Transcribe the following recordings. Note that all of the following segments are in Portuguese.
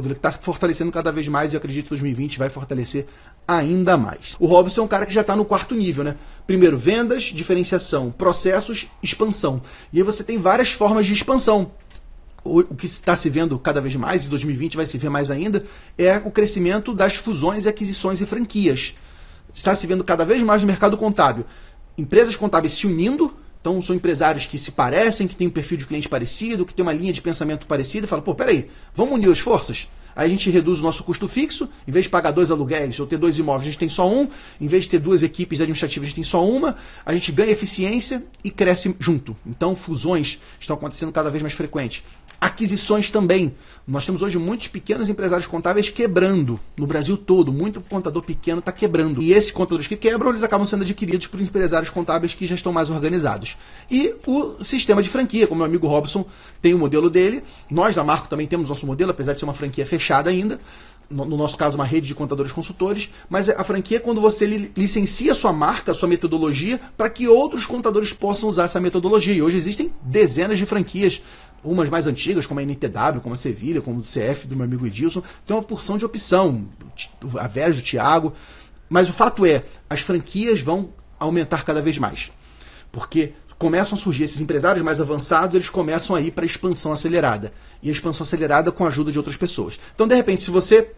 modelo que está se fortalecendo cada vez mais e acredito que 2020 vai fortalecer ainda mais. O Robson é um cara que já está no quarto nível, né? Primeiro, vendas, diferenciação, processos, expansão. E aí você tem várias formas de expansão. O, que está se vendo cada vez mais, e 2020 vai se ver mais ainda, é o crescimento das fusões, aquisições e franquias. Está se vendo cada vez mais no mercado contábil. Empresas contábeis se unindo então são empresários que se parecem, que têm um perfil de cliente parecido, que têm uma linha de pensamento parecida, e falam, pô, peraí, vamos unir as forças? Aí a gente reduz o nosso custo fixo, em vez de pagar dois aluguéis ou ter dois imóveis, a gente tem só um, em vez de ter duas equipes administrativas, a gente tem só uma, a gente ganha eficiência e cresce junto. Então fusões estão acontecendo cada vez mais frequentes. Aquisições também. Nós temos hoje muitos pequenos empresários contábeis quebrando no Brasil todo. Muito contador pequeno está quebrando. E esses contadores que quebram, eles acabam sendo adquiridos por empresários contábeis que já estão mais organizados. E o sistema de franquia, como meu amigo Robson tem o modelo dele. Nós da Marco também temos nosso modelo, apesar de ser uma franquia fechada ainda no, nosso caso, uma rede de contadores consultores, mas a franquia é quando você licencia a sua marca, a sua metodologia, para que outros contadores possam usar essa metodologia. E hoje existem dezenas de franquias umas mais antigas, como a NTW, como a Sevilha, como o CF do meu amigo Edilson, tem uma porção de opção, a Veras do Thiago. Mas o fato é, as franquias vão aumentar cada vez mais. Porque começam a surgir esses empresários mais avançados, eles começam a ir para a expansão acelerada. E a expansão acelerada com a ajuda de outras pessoas. Então, de repente, se você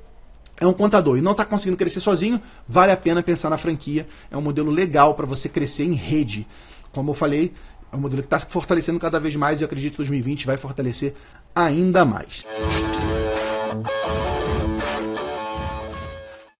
é um contador e não está conseguindo crescer sozinho, vale a pena pensar na franquia. É um modelo legal para você crescer em rede. Como eu falei, é um modelo que está se fortalecendo cada vez mais e acredito que 2020 vai fortalecer ainda mais.